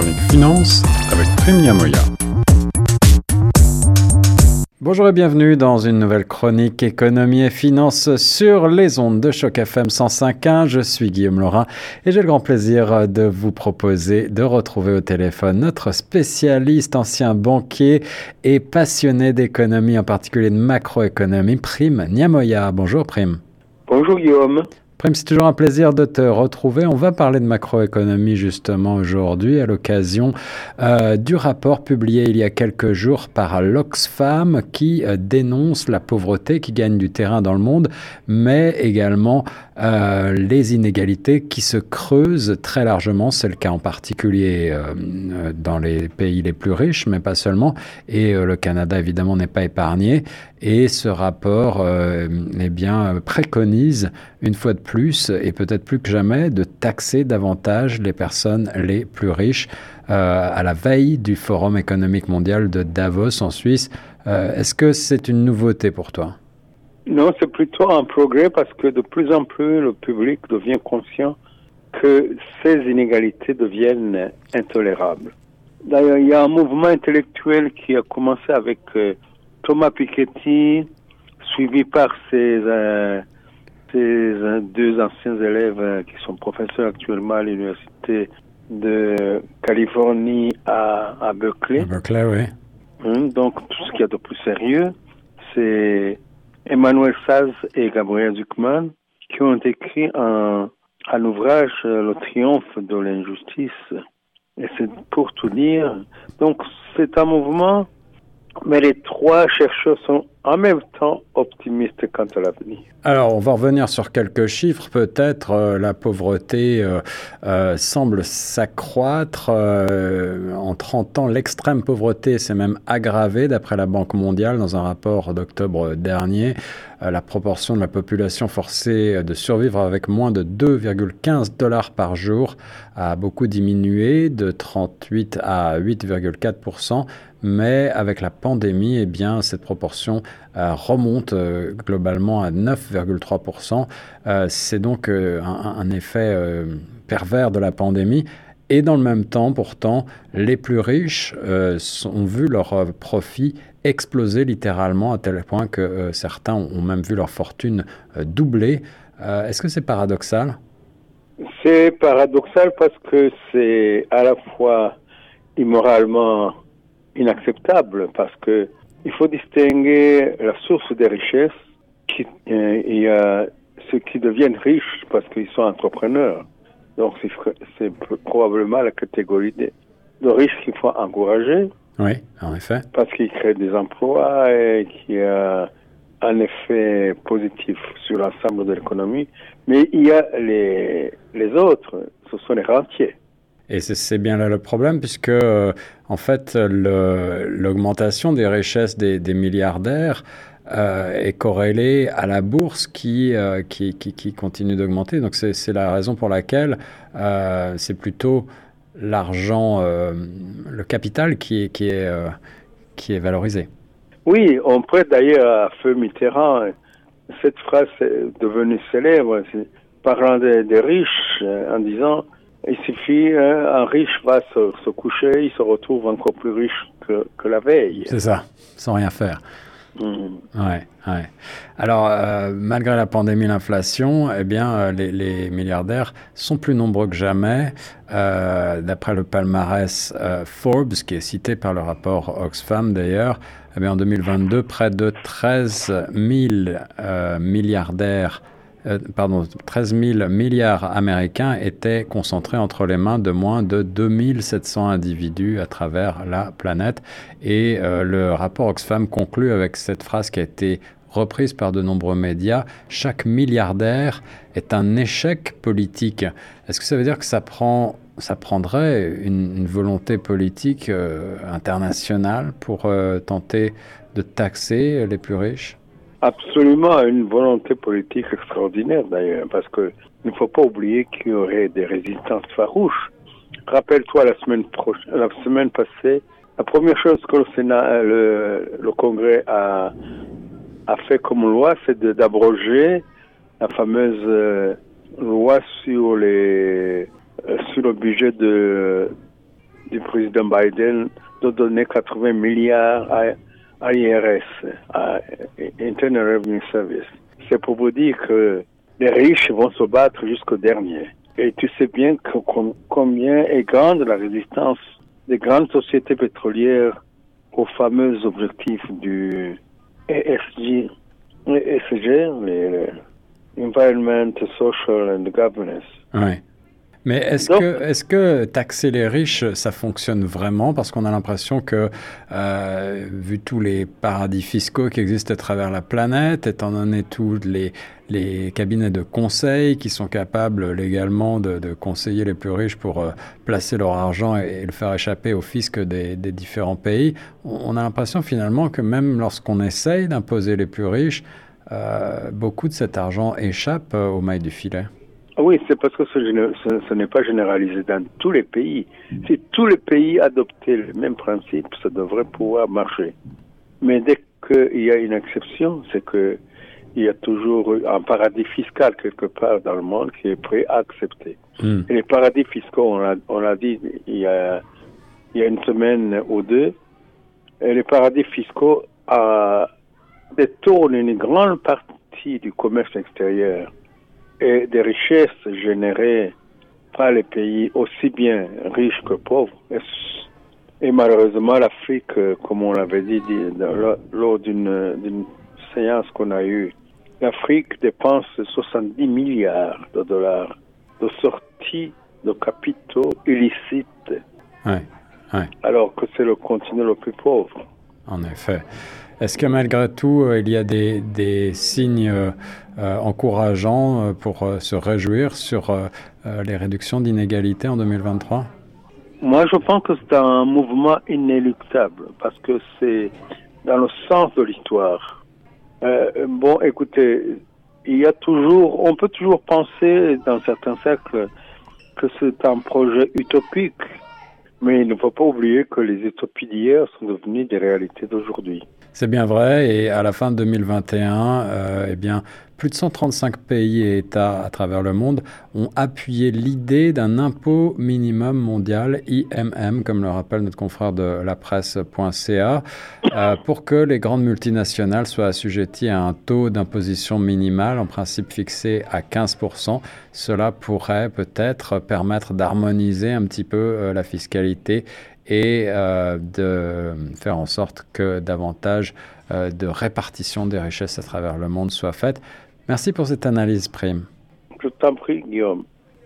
chronique finance avec Yamoya. Bonjour et bienvenue dans une nouvelle chronique économie et finance sur les ondes de choc FM 105.1. Je suis Guillaume Laurin et j'ai le grand plaisir de vous proposer de retrouver au téléphone notre spécialiste, ancien banquier et passionné d'économie, en particulier de macroéconomie, Prime Niamoya. Bonjour Prime. Bonjour Guillaume. Prime, c'est toujours un plaisir de te retrouver. On va parler de macroéconomie justement aujourd'hui à l'occasion euh, du rapport publié il y a quelques jours par l'Oxfam qui euh, dénonce la pauvreté qui gagne du terrain dans le monde, mais également euh, les inégalités qui se creusent très largement. C'est le cas en particulier dans les pays les plus riches, mais pas seulement. Et le Canada évidemment n'est pas épargné. Et ce rapport eh bien, préconise une fois de plus, et peut-être plus que jamais, de taxer davantage les personnes les plus riches euh, à la veille du Forum économique mondial de Davos en Suisse. Euh, est-ce que c'est une nouveauté pour toi? Non, c'est plutôt un progrès parce que de plus en plus le public devient conscient que ces inégalités deviennent intolérables. D'ailleurs, il y a un mouvement intellectuel qui a commencé avec euh, Thomas Piketty, suivi par ses ces deux anciens élèves euh, qui sont professeurs actuellement à l'université de Californie à, à Berkeley. Berkeley, oui. Hum, donc, tout ce qu'il y a de plus sérieux, c'est Emmanuel Saz et Gabriel Zuckman qui ont écrit un, un ouvrage, euh, Le triomphe de l'injustice. Et c'est pour tout dire. Donc, c'est un mouvement, mais les trois chercheurs sont en même temps optimiste quant à l'avenir. Alors, on va revenir sur quelques chiffres. Peut-être euh, la pauvreté euh, euh, semble s'accroître. en 30 ans, l'extrême pauvreté s'est même aggravée, d'après la Banque mondiale, dans un rapport d'octobre dernier. la proportion de la population forcée de survivre avec moins de 2,15 dollars par jour a beaucoup diminué, de 38 à 8,4% mais avec la pandémie, eh bien, cette proportion remonte euh, globalement à 9,3%. Euh, c'est donc un, effet pervers de la pandémie. Et dans le même temps, pourtant, les plus riches ont vu leur profit exploser littéralement à tel point que certains ont même vu leur fortune doubler. Est-ce que c'est paradoxal? C'est paradoxal parce que c'est à la fois immoralement inacceptable parce que il faut distinguer la source des richesses. Qui, euh, il y a ceux qui deviennent riches parce qu'ils sont entrepreneurs. Donc c'est probablement la catégorie de, de riches qu'il faut encourager. Oui, en effet. Parce qu'ils créent des emplois et qui a un effet positif sur l'ensemble de l'économie. Mais il y a les, les autres, ce sont les rentiers. Et c'est bien là le problème, puisque euh, en fait, l'augmentation des richesses des, milliardaires euh, est corrélée à la bourse qui, euh, qui, continue d'augmenter. Donc c'est la raison pour laquelle c'est plutôt l'argent, le capital qui est, qui est, qui est valorisé. Oui, on prête d'ailleurs à Feu Mitterrand cette phrase est devenue célèbre, parlant des riches, en disant il suffit, hein, un riche va se, coucher, il se retrouve encore plus riche que, que la veille. C'est ça, sans rien faire. Mmh. Ouais, ouais. Alors, euh, malgré la pandémie, l'inflation, eh bien, euh, les, les, milliardaires sont plus nombreux que jamais. Euh, D'après le palmarès Forbes, qui est cité par le rapport Oxfam d'ailleurs, eh en 2022, près de 13 000 milliardaires euh, pardon, 13 000 milliards américains étaient concentrés entre les mains de moins de 2700 individus à travers la planète. Et euh, le rapport Oxfam conclut avec cette phrase qui a été reprise par de nombreux médias, chaque milliardaire est un échec politique. Est-ce que ça veut dire que ça, prend, ça prendrait une, volonté politique euh, internationale pour tenter de taxer les plus riches? Absolument, une volonté politique extraordinaire d'ailleurs, parce que il ne faut pas oublier qu'il y aurait des résistances farouches. Rappelle-toi la semaine prochaine, la semaine passée, la première chose que le Sénat, le, le Congrès a, a fait comme loi, c'est d'abroger la fameuse euh, loi sur les euh, sur le budget de du président Biden de donner 80 milliards à, l'IRS, à Internal Revenue Service. C'est pour vous dire que les riches vont se battre jusqu'au dernier. Et tu sais bien combien est grande la résistance des grandes sociétés pétrolières aux fameux objectifs du ESG, ESG, les Environment, Social and Governance. Ouais. Mais est-ce que, est que taxer les riches, ça fonctionne vraiment? Parce qu'on a l'impression que, euh, vu tous les paradis fiscaux qui existent à travers la planète, étant donné tous les, les cabinets de conseil qui sont capables légalement de, de conseiller les plus riches pour euh, placer leur argent et, le faire échapper au fisc des, des différents pays, on, a l'impression finalement que même lorsqu'on essaye d'imposer les plus riches, euh, beaucoup de cet argent échappe aux mailles du filet. Oui, c'est parce que ce, n'est pas généralisé dans tous les pays. Si tous les pays adoptaient le même principe, ça devrait pouvoir marcher. Mais dès qu'il y a une exception, c'est que il y a toujours un paradis fiscal quelque part dans le monde qui est prêt à accepter. Hmm. Et les paradis fiscaux, on l'a dit il y, a, il y a une semaine ou deux, et les paradis fiscaux euh, détournent une grande partie du commerce extérieur et des richesses générées par les pays aussi bien riches que pauvres. Et, malheureusement, l'Afrique, comme on l'avait dit lors d'une séance qu'on a eue, l'Afrique dépense 70 milliards de dollars de sortie de capitaux illicites. Alors que c'est le continent le plus pauvre. En effet. Est-ce que malgré tout, euh, il y a des, signes euh, euh, encourageants pour se réjouir sur les réductions d'inégalités en 2023 Moi, je pense que c'est un mouvement inéluctable parce que c'est dans le sens de l'histoire. bon, écoutez, il y a toujours, on peut toujours penser dans certains cercles que c'est un projet utopique, mais il ne faut pas oublier que les utopies d'hier sont devenues des réalités d'aujourd'hui. C'est bien vrai. Et à la fin de 2021, euh, eh bien, plus de 135 pays et États à travers le monde ont appuyé l'idée d'un impôt minimum mondial, IMM, comme le rappelle notre confrère de la presse.ca, euh, pour que les grandes multinationales soient assujetties à un taux d'imposition minimal, en principe fixé à 15%. Cela pourrait peut-être permettre d'harmoniser un petit peu euh, la fiscalité et euh, de faire en sorte que davantage euh, de répartition des richesses à travers le monde soit faite. Merci pour cette analyse, Prime. Je t'en prie, Guillaume.